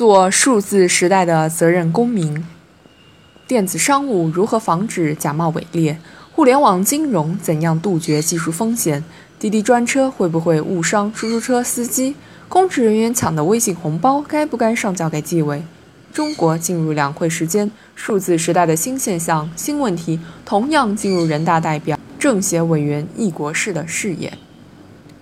做数字时代的责任公民。电子商务如何防止假冒伪劣？互联网金融怎样杜绝技术风险？滴滴专车会不会误伤出租车司机？公职人员抢的微信红包该不该上交给纪委？中国进入两会时间，数字时代的新现象、新问题，同样进入人大代表、政协委员一国事的视野。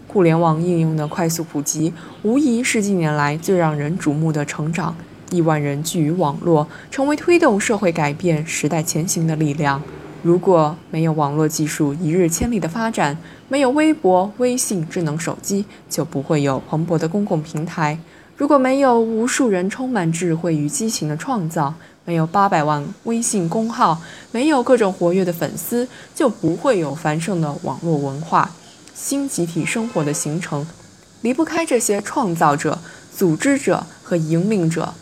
互联网应用的快速普及，无疑是近年来最让人瞩目的成长。亿万人聚于网络，成为推动社会改变、时代前行的力量。如果没有网络技术一日千里的发展，没有微博、微信、智能手机，就不会有蓬勃的公共平台。如果没有无数人充满智慧与激情的创造，没有八百万微信公号，没有各种活跃的粉丝，就不会有繁盛的网络文化。新集体生活的形成，离不开这些创造者、组织者和引领者。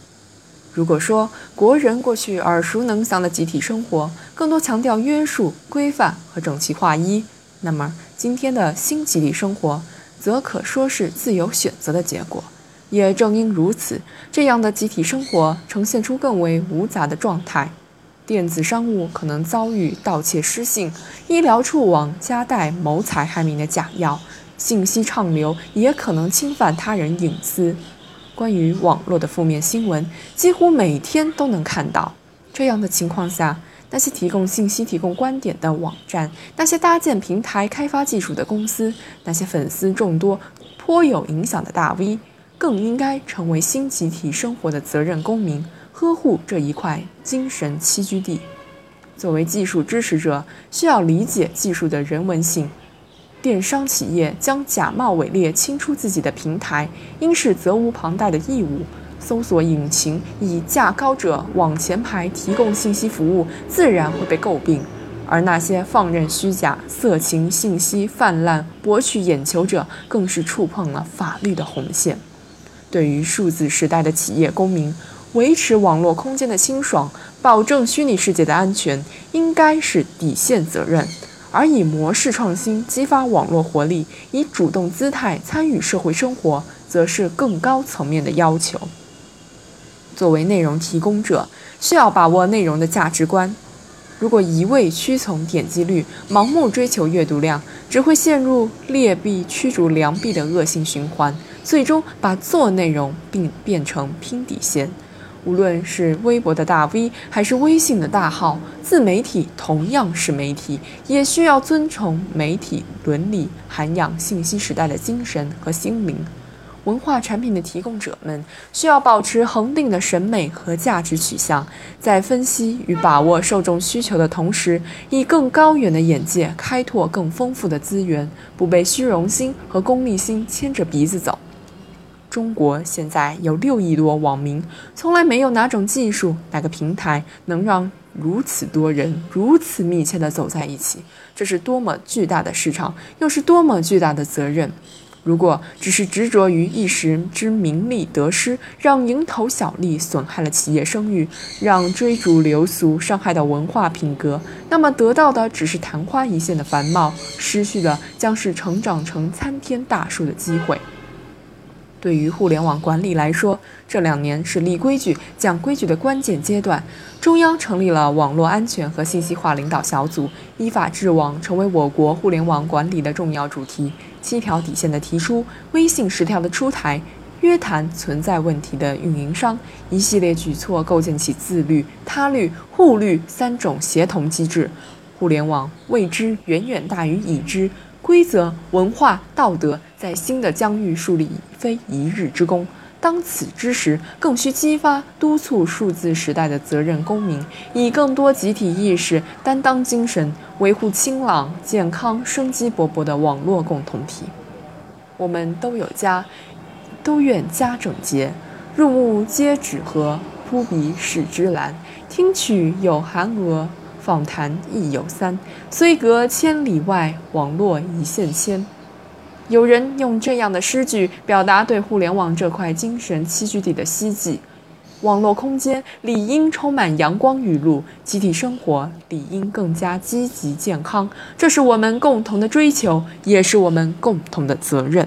如果说国人过去耳熟能详的集体生活更多强调约束、规范和整齐划一，那么今天的新集体生活则可说是自由选择的结果。也正因如此，这样的集体生活呈现出更为无杂的状态。电子商务可能遭遇盗窃失信，医疗触网夹带谋财害命的假药，信息畅流也可能侵犯他人隐私。关于网络的负面新闻，几乎每天都能看到。这样的情况下，那些提供信息、提供观点的网站，那些搭建平台、开发技术的公司，那些粉丝众多、颇有影响的大 V，更应该成为新集体生活的责任公民。呵护这一块精神栖居地。作为技术支持者，需要理解技术的人文性。电商企业将假冒伪劣清出自己的平台，应是责无旁贷的义务。搜索引擎以价高者往前排提供信息服务，自然会被诟病。而那些放任虚假、色情信息泛滥、博取眼球者，更是触碰了法律的红线。对于数字时代的企业公民，维持网络空间的清爽，保证虚拟世界的安全，应该是底线责任；而以模式创新激发网络活力，以主动姿态参与社会生活，则是更高层面的要求。作为内容提供者，需要把握内容的价值观。如果一味屈从点击率，盲目追求阅读量，只会陷入劣币驱逐良币的恶性循环，最终把做内容并变成拼底线。无论是微博的大 V 还是微信的大号，自媒体同样是媒体，也需要遵从媒体伦理，涵养信息时代的精神和心灵。文化产品的提供者们需要保持恒定的审美和价值取向，在分析与把握受众需求的同时，以更高远的眼界开拓更丰富的资源，不被虚荣心和功利心牵着鼻子走。中国现在有六亿多网民，从来没有哪种技术、哪个平台能让如此多人如此密切地走在一起。这是多么巨大的市场，又是多么巨大的责任！如果只是执着于一时之名利得失，让蝇头小利损害了企业声誉，让追逐流俗伤害到文化品格，那么得到的只是昙花一现的繁茂，失去的将是成长成参天大树的机会。对于互联网管理来说，这两年是立规矩、讲规矩的关键阶段。中央成立了网络安全和信息化领导小组，依法治网成为我国互联网管理的重要主题。七条底线的提出，微信十条的出台，约谈存在问题的运营商，一系列举措构建起自律、他律、互律三种协同机制。互联网未知远远大于已知。规则、文化、道德在新的疆域树立非一日之功。当此之时，更需激发、督促数字时代的责任公民，以更多集体意识、担当精神，维护清朗、健康、生机勃勃的网络共同体。我们都有家，都愿家整洁。入目皆纸盒，扑鼻是芝兰。听曲有韩娥。访谈亦有三，虽隔千里外，网络一线牵。有人用这样的诗句表达对互联网这块精神栖居地的希冀：网络空间理应充满阳光雨露，集体生活理应更加积极健康。这是我们共同的追求，也是我们共同的责任。